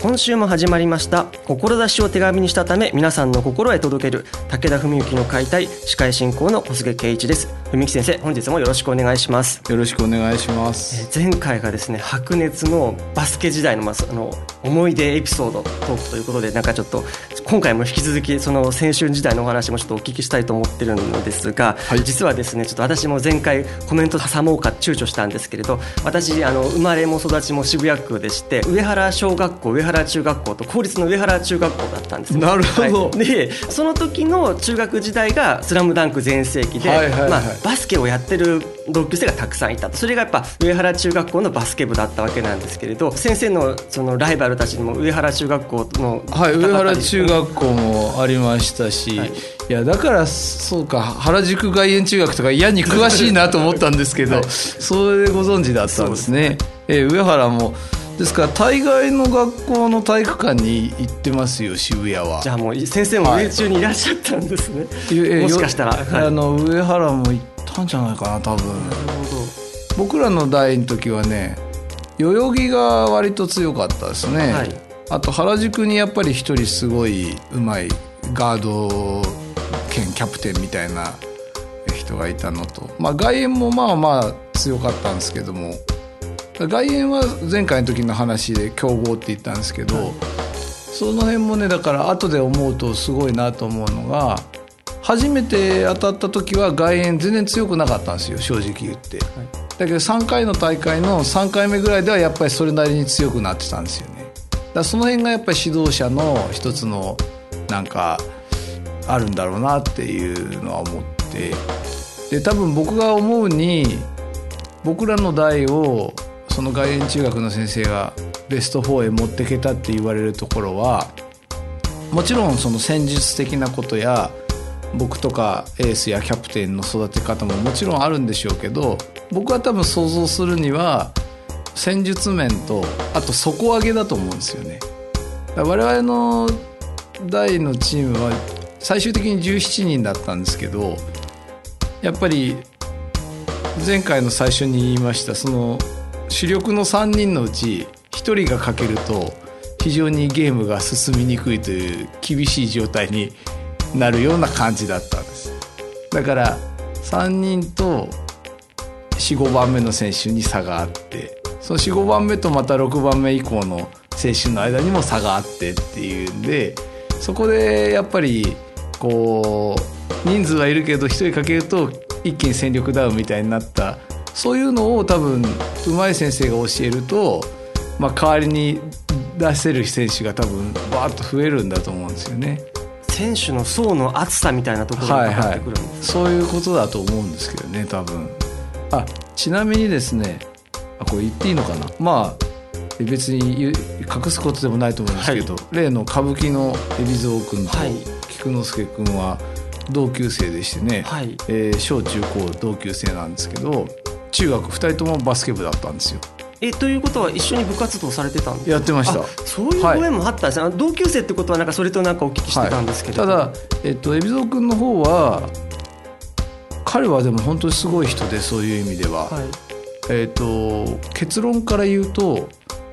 今週も始まりました。志を手紙にしたため皆さんの心へ届ける武田文幸の解体司会進行の小菅圭一です。文幸先生本日もよろしくお願いします。よろしくお願いします。前回がですね白熱のバスケ時代のまああの思い出エピソードトークということでなんかちょっと今回も引き続きその青春時代のお話もちょっとお聞きしたいと思ってるのですが、はい、実はですねちょっと私も前回コメント挟もうか躊躇したんですけれど私あの生まれも育ちも渋谷区でして上原小学校上原中学校と公立の上原中学校だったんです、なるほど、はい、でその時の中学時代が「スラムダンク全盛期で、はいはいはい、まあ、バスケをやってる同級生がたくさんいたそれがやっぱ上原中学校のバスケ部だったわけなんですけれど先生のそのライバルたちにも上原中学校のはい上原中学校もありましたし、はい、いやだからそうか原宿外苑中学とか嫌に詳しいなと思ったんですけど、はい、それでご存知だったんですね。すえ上原もですから大概の学校の体育館に行ってますよ渋谷は。じゃあもう先生も上中にいらっしゃったんですね、はい、もしかしたら、はい、あの上原も行ったんじゃないかな多分。なるほど。僕らの代の時はね代々木が割と強かったですね、はい、あと原宿にやっぱり一人すごいうまいガード兼キャプテンみたいな人がいたのと、まあ、外苑もまあまあ強かったんですけども外苑は前回の時の話で強豪って言ったんですけど、はい、その辺もねだから後で思うとすごいなと思うのが初めて当たった時は外苑全然強くなかったんですよ正直言って、はい、だけど3回の大会の3回目ぐらいではやっぱりそれなりに強くなってたんですよね。だその辺がやっぱり指導者の一つのなんかあるんだろうなっていうのは思って。で多分僕が思うに僕らの代をその外苑中学の先生がベスト4へ持ってけたって言われるところはもちろんその戦術的なことや僕とかエースやキャプテンの育て方ももちろんあるんでしょうけど僕は多分想像するには戦術面とあと底上げだと思うんですよね。我々の代のチームは最終的に17人だったんですけどやっぱり前回の最初に言いましたその主力の3人のうち1人が欠けると非常にゲームが進みにくいという厳しい状態になるような感じだったんです。だから3人と45番目の選手に差があってその45番目とまた6番目以降の選手の間にも差があってっていうんでそこでやっぱりこう人数はいるけど1人かけると一気に戦力ダウンみたいになったそういうのを多分うまい先生が教えると、まあ、代わりに出せる選手が多分バーッと増えるんだと思うんですよね。選手の層の厚さみたいなところってくるんです、はいはい、そういうことだと思うんですけどね多分。あちなみにですねあこれ言っていいのかな？まあ別に隠すことでもないと思うんですけど、はい、例の歌舞伎の海老蔵君と菊之助君は同級生でしてね、はい、えー、小中高同級生なんですけど中学2人ともバスケ部だったんですよ。えということは一緒に部活動されてたんですやってました。そういうご縁もあったんです、はい、同級生ってことはなんかそれとなんかお聞きしてたんですけど、はい、ただ、えっと、海老蔵君の方は彼はでも本当にすごい人でそういう意味では、はい、えっと結論から言うと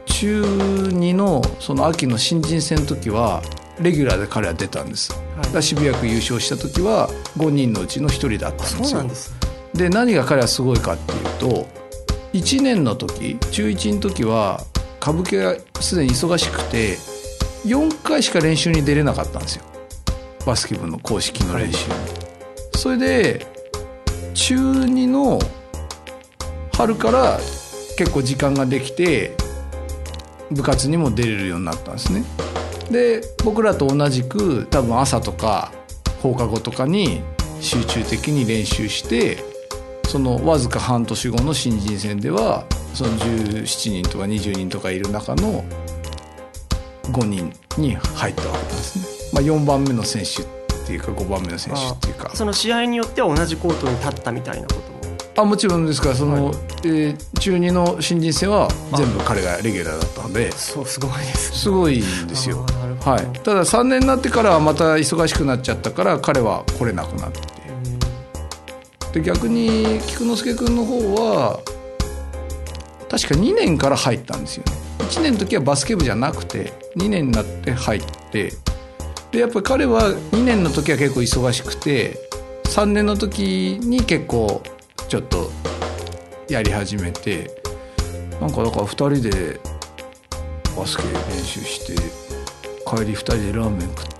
中2のその秋の新人戦の時はレギュラーで彼は出たんです、はい、渋谷区優勝した時は5人のうちの1人だったんですよ。そうなんですで何が彼はすごいかっていうと1年の時中1の時は歌舞伎がすでに忙しくて4回しか練習に出れなかったんですよバスケ部の公式の練習に。それで中2の春から結構時間ができて部活にも出れるようになったんですね。で僕らと同じく多分朝とか放課後とかに集中的に練習してそのわずか半年後の新人戦ではその17人とか20人とかいる中の5人に入ったわけですね。まあ、4番目の選手っていうか5番目の選手っていうか。その試合によっては同じコートに立ったみたいなことも？あもちろんですか。らその、はい、えー、中2の新人戦は全部彼がレギュラーだったので。そうすごいです、ね、すごいんですよ、はい、ただ3年になってからはまた忙しくなっちゃったから彼は来れなくなってで逆に菊之助君の方は確か2年から入ったんですよね。1年の時はバスケ部じゃなくて2年になって入ってでやっぱり彼は2年の時は結構忙しくて3年の時に結構ちょっとやり始めてなんかだから2人でバスケ練習して帰り2人でラーメン食っ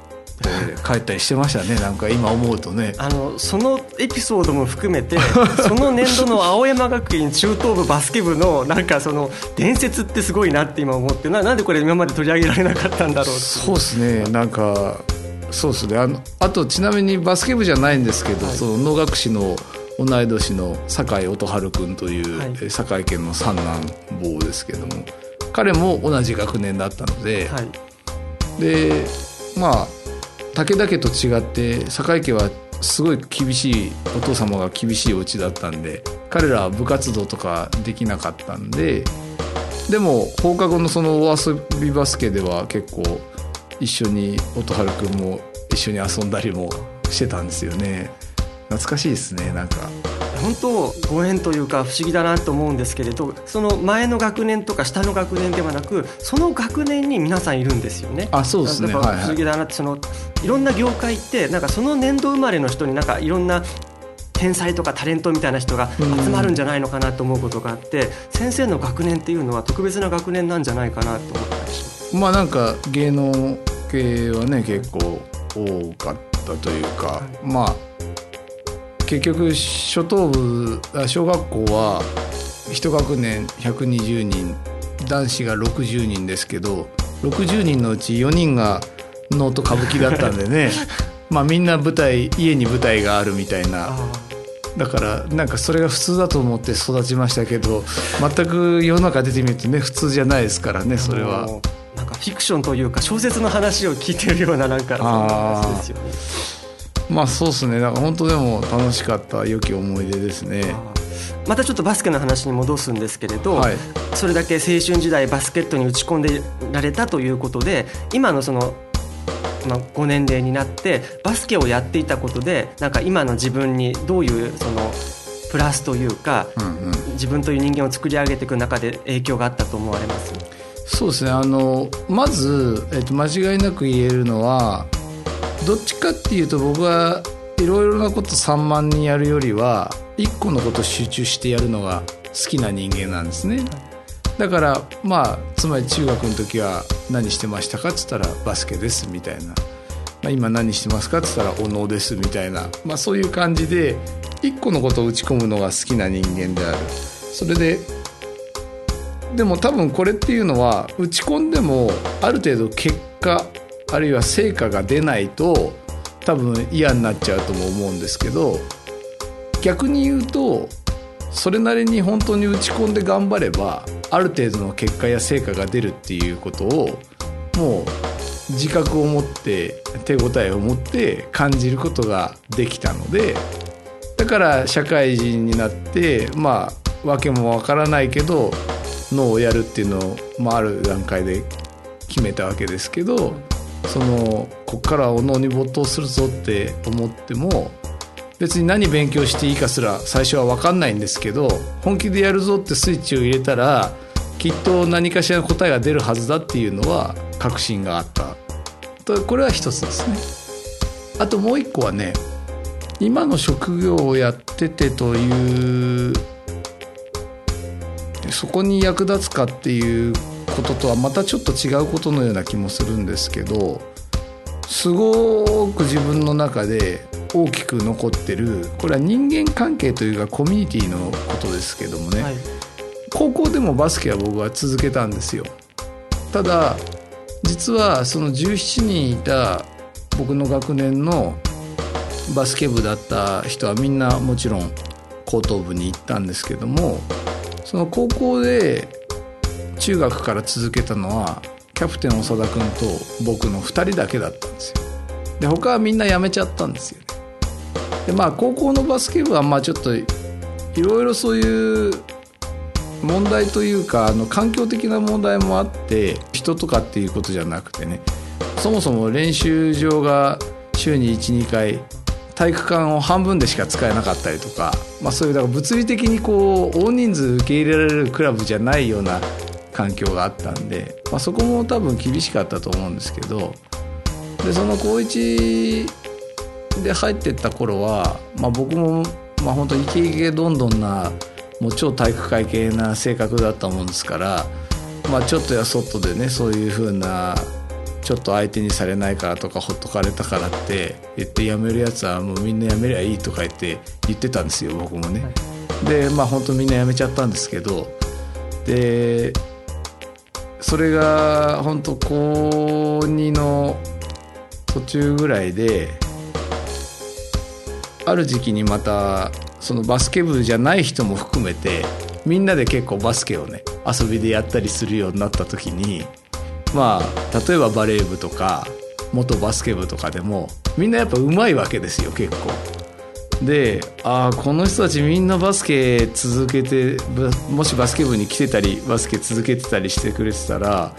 って帰ったりしてましたねなんか今思うとね。あのそのエピソードも含めて その年度の青山学院中等部バスケ部のなんかその伝説ってすごいなって今思ってななんでこれ今まで取り上げられなかったんだろうそうですねなんかそうですね。あのあとちなみにバスケ部じゃないんですけど、はい、その能楽師の同い年の酒井音春君という、はい、酒井家の三男坊ですけども彼も同じ学年だったので、はい、でまあ武田家と違って酒井家はすごい厳しいお父様が厳しいお家だったんで彼らは部活動とかできなかったんででも放課後のそのお遊びバスケでは結構一緒に音春くんも一緒に遊んだりもしてたんですよね。懐かしいですねなんか。本当ご縁というか不思議だなと思うんですけれどその前の学年とか下の学年ではなくその学年に皆さんいるんですよね。あそうですね不思議だなってそのいろんな業界ってなんかその年度生まれの人になんかいろんな天才とかタレントみたいな人が集まるんじゃないのかなと思うことがあって先生の学年っていうのは特別な学年なんじゃないかなと思ったりします。まあなんか芸能系はね結構多かったというか、はい、まあ結局初等部小学校は1学年120人男子が60人ですけど60人のうち4人が能と歌舞伎だったんでね まあみんな舞台家に舞台があるみたいなだからなんかそれが普通だと思って育ちましたけど全く世の中出てみるとね普通じゃないですからねそれは。なんかフィクションというか小説の話を聞いてるようななんかそんな話ですよね。まあそうですね。だから本当でも楽しかった良き思い出ですね。またちょっとバスケの話に戻すんですけれど、はい、それだけ青春時代バスケットに打ち込んでられたということで今のそのまあ、ご年齢になってバスケをやっていたことでなんか今の自分にどういうそのプラスというか、うんうん、自分という人間を作り上げていく中で影響があったと思われます？そうですね。あのまず、えっと、間違いなく言えるのはどっちかっていうと僕はいろいろなこと散漫にやるよりは一個のこと集中してやるのが好きな人間なんですね。だからまあつまり中学の時は何してましたかっつったらバスケですみたいな、まあ、今何してますかっつったらお能ですみたいな、まあ、そういう感じで一個のことを打ち込むのが好きな人間である。それででも多分これっていうのは打ち込んでもある程度結果あるいは成果が出ないと多分嫌になっちゃうとも思うんですけど逆に言うとそれなりに本当に打ち込んで頑張ればある程度の結果や成果が出るっていうことをもう自覚を持って手応えを持って感じることができたのでだから社会人になってまあ訳もわからないけど脳をやるっていうのを、まあ、ある段階で決めたわけですけどそのこっからお能に没頭するぞって思っても別に何勉強していいかすら最初は分かんないんですけど本気でやるぞってスイッチを入れたらきっと何かしらの答えが出るはずだっていうのは確信があった。これは一つですね。あともう一個はね今の職業をやっててというそこに役立つかっていうこととはまたちょっと違うことのような気もするんですけどすごく自分の中で大きく残ってるこれは人間関係というかコミュニティのことですけどもね、はい、高校でもバスケは僕は続けたんですよ。ただ実はその17人いた僕の学年のバスケ部だった人はみんなもちろん高等部に行ったんですけどもその高校で中学から続けたのはキャプテン長田君と僕の2人だけだったんですよ。で他はみんな辞めちゃったんですよでまあ高校のバスケ部はまあちょっといろいろそういう問題というかあの環境的な問題もあって人とかっていうことじゃなくてねそもそも練習場が週に12回体育館を半分でしか使えなかったりとか、まあ、そういうだから物理的にこう大人数受け入れられるクラブじゃないような環境があったんで、まあ、そこも多分厳しかったと思うんですけどでその高1で入ってった頃は、まあ、僕も、まあ、本当イケイケどんどんなもう超体育会系な性格だったもんですから、まあ、ちょっとや外でねそういう風なちょっと相手にされないからとかほっとかれたからって言って辞めるやつはもうみんな辞めりゃいいとか言って言ってたんですよ僕もね。はい、でまあ本当みんな辞めちゃったんですけどでそれが本当高2の途中ぐらいである時期にまたそのバスケ部じゃない人も含めてみんなで結構バスケをね遊びでやったりするようになった時にまあ例えばバレー部とか元バスケ部とかでもみんなやっぱうまいわけですよ結構。でああこの人たちみんなバスケ続けてもしバスケ部に来てたりバスケ続けてたりしてくれてたら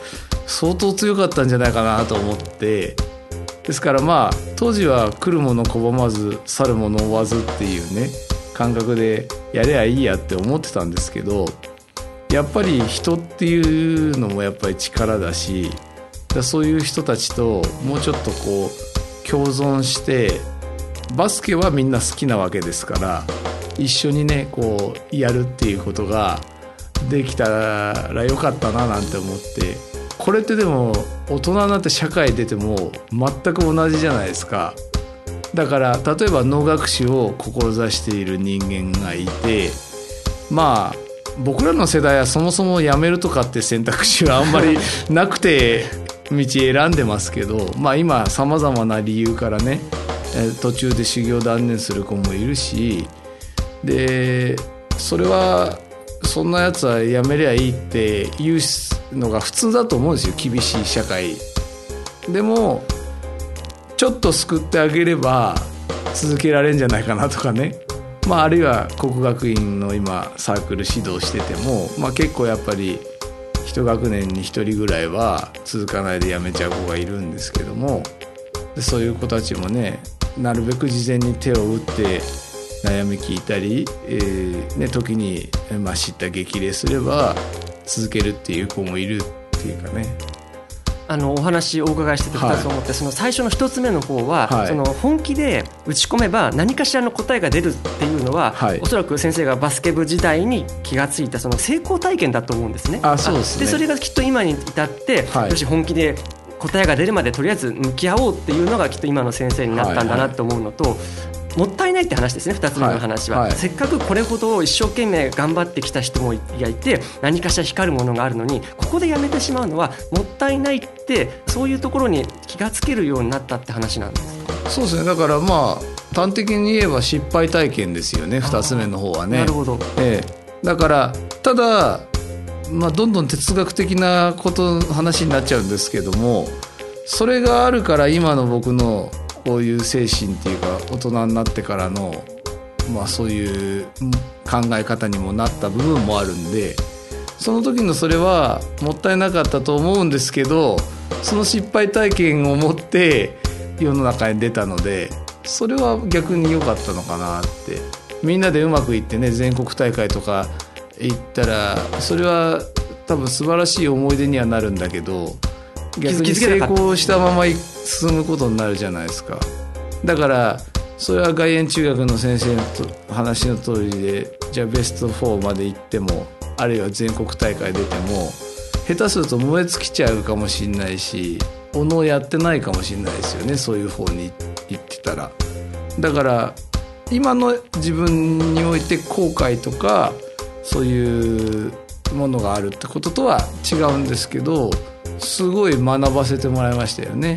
相当強かったんじゃないかなと思って。ですからまあ当時は来るもの拒まず去るもの追わずっていうね感覚でやればいいやって思ってたんですけどやっぱり人っていうのもやっぱり力だしそういう人たちともうちょっとこう共存してバスケはみんな好きなわけですから一緒にねこうやるっていうことができたらよかったななんて思ってこれってでも大人になって社会出ても全く同じじゃないですか。だから例えば能楽師を志している人間がいてまあ僕らの世代はそもそも辞めるとかって選択肢はあんまりなくて道選んでますけどまあ今さまざまな理由からね途中で修行断念する子もいるしでそれはそんなやつは辞めりゃいいって言うのが普通だと思うんですよ厳しい社会。でもちょっと救ってあげれば続けられるんじゃないかなとかね、まあ、あるいは国学院の今サークル指導してても、まあ、結構やっぱり1学年に1人ぐらいは続かないで辞めちゃう子がいるんですけどもそういう子たちもねなるべく事前に手を打って悩み聞いたり、えーね、時に、まあ、知った激励すれば続けるっていう子もいるっていうかね。あのお話お伺いしてて2つ思って、はい、その最初の1つ目の方は、はい、その本気で打ち込めば何かしらの答えが出るっていうのは、はい、おそらく先生がバスケ部時代に気が付いたその成功体験だと思うんですね。あそうですね。でそれがきっと今に至って、よし本気で答えが出るまでとりあえず向き合おうっていうのがきっと今の先生になったんだなと思うのと、はいはい、もったいないって話ですね2つ目の話は、はい。はい、せっかくこれほど一生懸命頑張ってきた人もいて何かしら光るものがあるのにここでやめてしまうのはもったいないってそういうところに気が付けるようになったって話なんです。かそうですね。だからまあ端的に言えば失敗体験ですよね。2つ目の方はね。なるほど、ええ、だからただまあ、どんどん哲学的なこと話になっちゃうんですけどもそれがあるから今の僕のこういう精神っていうか大人になってからの、まあ、そういう考え方にもなった部分もあるんでその時のそれはもったいなかったと思うんですけどその失敗体験を持って世の中に出たのでそれは逆に良かったのかなって。みんなでうまくいってね全国大会とか行ったらそれは多分素晴らしい思い出にはなるんだけど逆に成功したまま進むことになるじゃないですか。だからそれは外苑中学の先生の話の通りでじゃあベスト4まで行ってもあるいは全国大会出ても下手すると燃え尽きちゃうかもしれないしおのやってないかもしれないですよねそういう方に行ってたら。だから今の自分において後悔とかそういうものがあるってこととは違うんですけどすごい学ばせてもらいましたよね。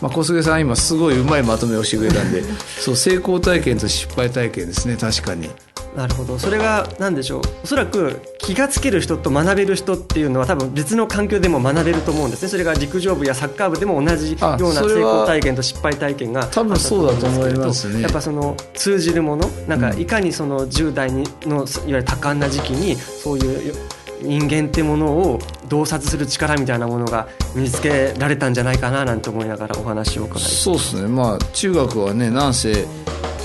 まあ、小菅さん今すごいうまいまとめをしてくれたんで そう成功体験と失敗体験ですね確かに。なるほど。それが何でしょう？おそらく気がつける人と学べる人っていうのは多分別の環境でも学べると思うんですね。それが陸上部やサッカー部でも同じような成功体験と失敗体験が多分そうだと思いますね。やっぱその通じるものなんかいかにその10代のいわゆる多感な時期にそういう人間ってものを洞察する力みたいなものが身につけられたんじゃないかななんて思いながらお話を伺いそうですね。まあ中学はねなんせ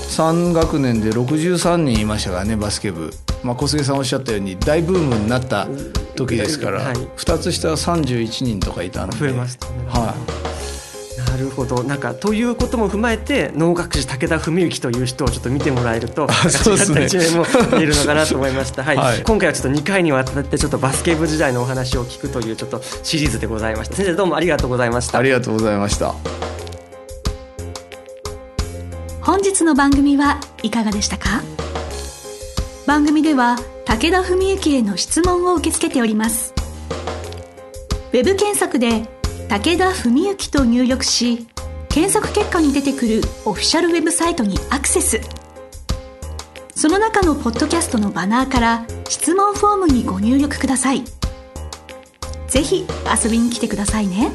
3学年で63人いましたからねバスケ部、まあ、小菅さんおっしゃったように大ブームになった時ですから、はい、2つ下は31人とかいたんで。増えましたね、はい。なるほど。なんかということも踏まえて能楽師武田文幸という人をちょっと見てもらえるとそうですね。一面も見えるのかなと思いました、はい、はい、今回はちょっと2回にわたってちょっとバスケ部時代のお話を聞くというちょっとシリーズでございました。先生どうもありがとうございましたありがとうございました。本日の番組はいかがでしたか？番組では武田文幸への質問を受け付けております。ウェブ検索で武田文幸と入力し検索結果に出てくるオフィシャルウェブサイトにアクセスその中のポッドキャストのバナーから質問フォームにご入力くださいぜひ遊びに来てくださいね。